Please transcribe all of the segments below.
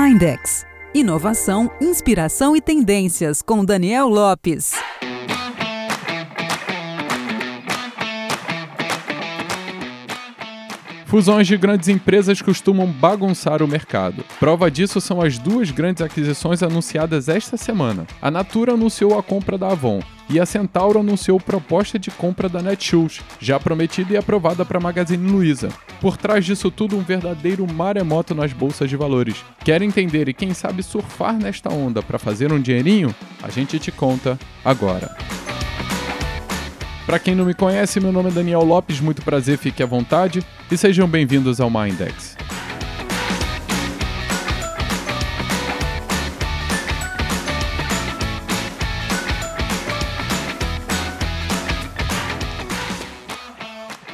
Mindex. Inovação, inspiração e tendências com Daniel Lopes. Fusões de grandes empresas costumam bagunçar o mercado. Prova disso são as duas grandes aquisições anunciadas esta semana. A Natura anunciou a compra da Avon e a Centauro anunciou proposta de compra da Netshoes, já prometida e aprovada para Magazine Luiza. Por trás disso tudo, um verdadeiro maremoto nas bolsas de valores. Quer entender e quem sabe surfar nesta onda para fazer um dinheirinho? A gente te conta agora. Para quem não me conhece, meu nome é Daniel Lopes, muito prazer, fique à vontade e sejam bem-vindos ao Mindex.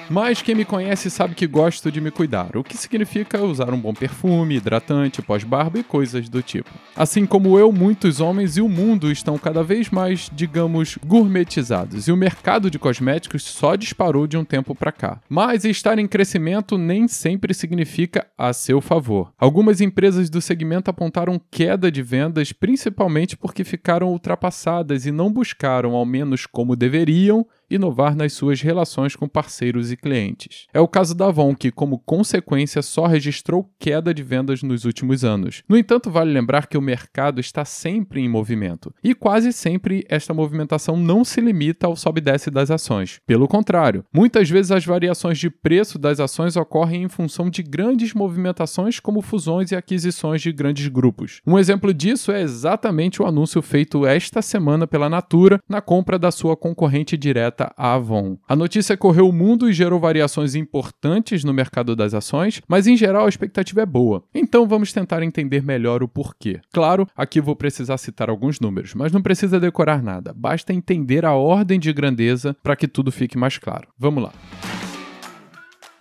Mas quem me conhece sabe que gosto de me cuidar, o que significa usar um bom perfume, hidratante, pós-barba e coisas do tipo. Assim como eu, muitos homens e o mundo estão cada vez mais, digamos, gourmetizados, e o mercado de cosméticos só disparou de um tempo para cá. Mas estar em crescimento nem sempre significa a seu favor. Algumas empresas do segmento apontaram queda de vendas, principalmente porque ficaram ultrapassadas e não buscaram, ao menos como deveriam, inovar nas suas relações com parceiros e clientes. É o caso da Avon, que, como consequência, só registrou queda de vendas nos últimos anos. No entanto, vale lembrar que o mercado está sempre em movimento, e quase sempre esta movimentação não se limita ao sobe e desce das ações. Pelo contrário, muitas vezes as variações de preço das ações ocorrem em função de grandes movimentações como fusões e aquisições de grandes grupos. Um exemplo disso é exatamente o anúncio feito esta semana pela Natura na compra da sua concorrente direta Avon. A notícia correu o mundo e gerou variações importantes no mercado das ações, mas em geral a expectativa é boa. Então vamos tentar entender melhor o porquê. Claro, aqui vou precisar citar alguns números, mas não precisa decorar nada, basta entender a ordem de grandeza para que tudo fique mais claro. Vamos lá.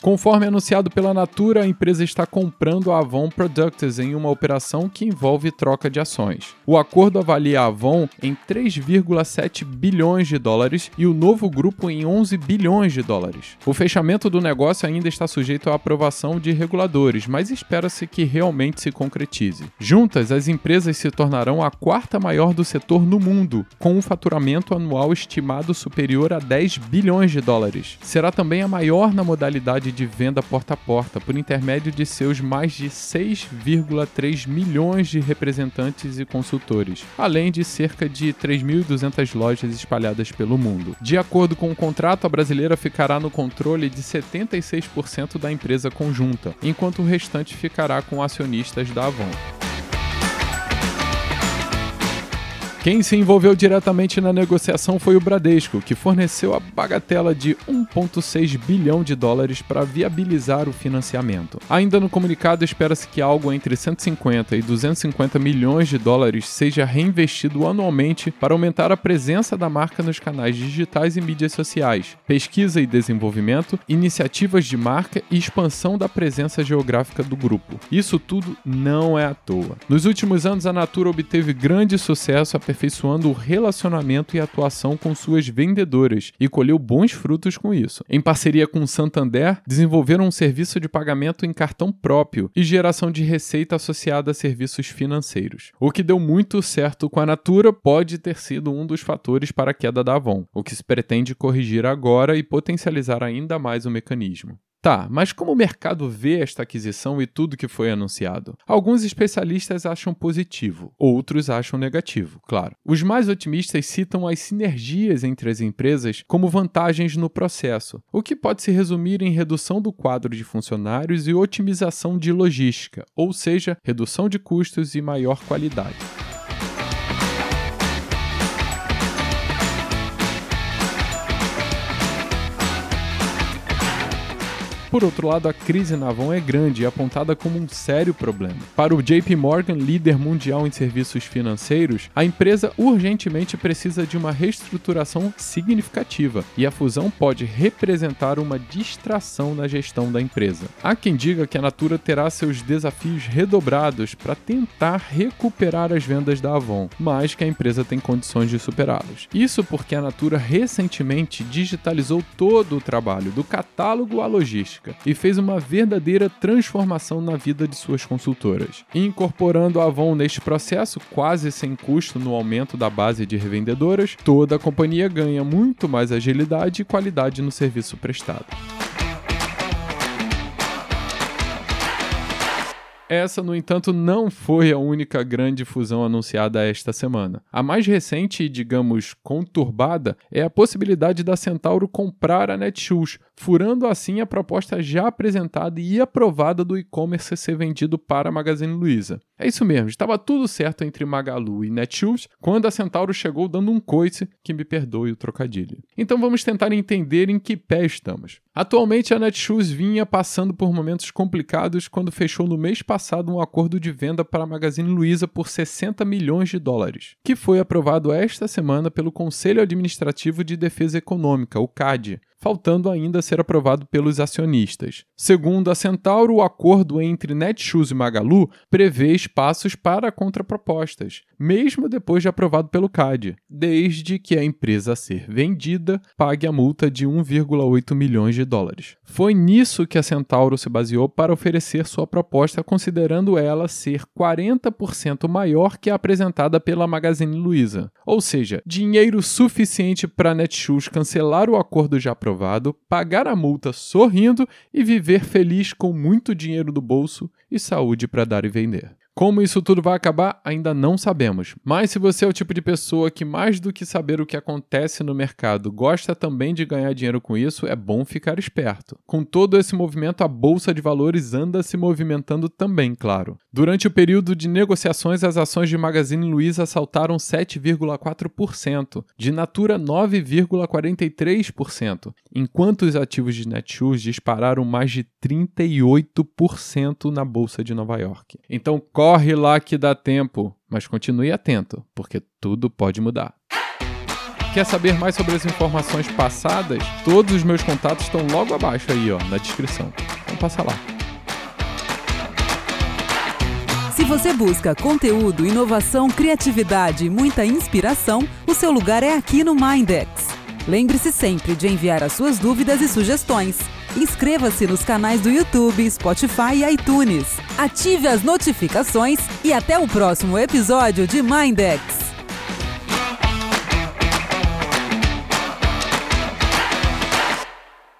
Conforme anunciado pela Natura, a empresa está comprando a Avon Products em uma operação que envolve troca de ações. O acordo avalia a Avon em 3,7 bilhões de dólares e o novo grupo em 11 bilhões de dólares. O fechamento do negócio ainda está sujeito à aprovação de reguladores, mas espera-se que realmente se concretize. Juntas, as empresas se tornarão a quarta maior do setor no mundo, com um faturamento anual estimado superior a 10 bilhões de dólares. Será também a maior na modalidade de venda porta a porta, por intermédio de seus mais de 6,3 milhões de representantes e consultores, além de cerca de 3.200 lojas espalhadas pelo mundo. De acordo com o contrato, a brasileira ficará no controle de 76% da empresa conjunta, enquanto o restante ficará com acionistas da Avon. Quem se envolveu diretamente na negociação foi o Bradesco, que forneceu a bagatela de 1,6 bilhão de dólares para viabilizar o financiamento. Ainda no comunicado, espera-se que algo entre 150 e 250 milhões de dólares seja reinvestido anualmente para aumentar a presença da marca nos canais digitais e mídias sociais, pesquisa e desenvolvimento, iniciativas de marca e expansão da presença geográfica do grupo. Isso tudo não é à toa. Nos últimos anos, a Natura obteve grande sucesso aperfeiçoando o relacionamento e atuação com suas vendedoras e colheu bons frutos com isso. Em parceria com o Santander, desenvolveram um serviço de pagamento em cartão próprio e geração de receita associada a serviços financeiros. O que deu muito certo com a Natura pode ter sido um dos fatores para a queda da Avon, o que se pretende corrigir agora e potencializar ainda mais o mecanismo. Tá, mas como o mercado vê esta aquisição e tudo que foi anunciado? Alguns especialistas acham positivo, outros acham negativo, claro. Os mais otimistas citam as sinergias entre as empresas como vantagens no processo, o que pode se resumir em redução do quadro de funcionários e otimização de logística, ou seja, redução de custos e maior qualidade. Por outro lado, a crise na Avon é grande e apontada como um sério problema. Para o JP Morgan, líder mundial em serviços financeiros, a empresa urgentemente precisa de uma reestruturação significativa e a fusão pode representar uma distração na gestão da empresa. Há quem diga que a Natura terá seus desafios redobrados para tentar recuperar as vendas da Avon, mas que a empresa tem condições de superá-los. Isso porque a Natura recentemente digitalizou todo o trabalho, do catálogo à logística e fez uma verdadeira transformação na vida de suas consultoras. Incorporando a Avon neste processo, quase sem custo no aumento da base de revendedoras, toda a companhia ganha muito mais agilidade e qualidade no serviço prestado. Essa, no entanto, não foi a única grande fusão anunciada esta semana. A mais recente e, digamos, conturbada é a possibilidade da Centauro comprar a Netshoes, furando assim a proposta já apresentada e aprovada do e-commerce ser vendido para a Magazine Luiza. É isso mesmo, estava tudo certo entre Magalu e Netshoes quando a Centauro chegou dando um coice que me perdoe o trocadilho. Então vamos tentar entender em que pé estamos. Atualmente a Netshoes vinha passando por momentos complicados quando fechou no mês passado um acordo de venda para a Magazine Luiza por 60 milhões de dólares, que foi aprovado esta semana pelo Conselho Administrativo de Defesa Econômica, o CAD, faltando ainda ser aprovado pelos acionistas. Segundo a Centauro, o acordo entre Netshoes e Magalu prevê espaços para contrapropostas, mesmo depois de aprovado pelo CAD, desde que a empresa a ser vendida pague a multa de 1,8 milhões de dólares. Foi nisso que a Centauro se baseou para oferecer sua proposta, considerando ela ser 40% maior que a apresentada pela Magazine Luiza, ou seja, dinheiro suficiente para Netshoes cancelar o acordo já aprovado aprovado, pagar a multa sorrindo e viver feliz com muito dinheiro do bolso e saúde para dar e vender. Como isso tudo vai acabar, ainda não sabemos. Mas se você é o tipo de pessoa que, mais do que saber o que acontece no mercado, gosta também de ganhar dinheiro com isso, é bom ficar esperto. Com todo esse movimento, a bolsa de valores anda se movimentando também, claro. Durante o período de negociações, as ações de Magazine Luiza saltaram 7,4%, de Natura 9,43%, enquanto os ativos de Netshoes dispararam mais de 38% na bolsa de Nova York. Então, Corre lá que dá tempo, mas continue atento, porque tudo pode mudar. Quer saber mais sobre as informações passadas? Todos os meus contatos estão logo abaixo aí, ó, na descrição. Então passa lá. Se você busca conteúdo, inovação, criatividade e muita inspiração, o seu lugar é aqui no Mindex. Lembre-se sempre de enviar as suas dúvidas e sugestões. Inscreva-se nos canais do YouTube, Spotify e iTunes. Ative as notificações e até o próximo episódio de Mindex.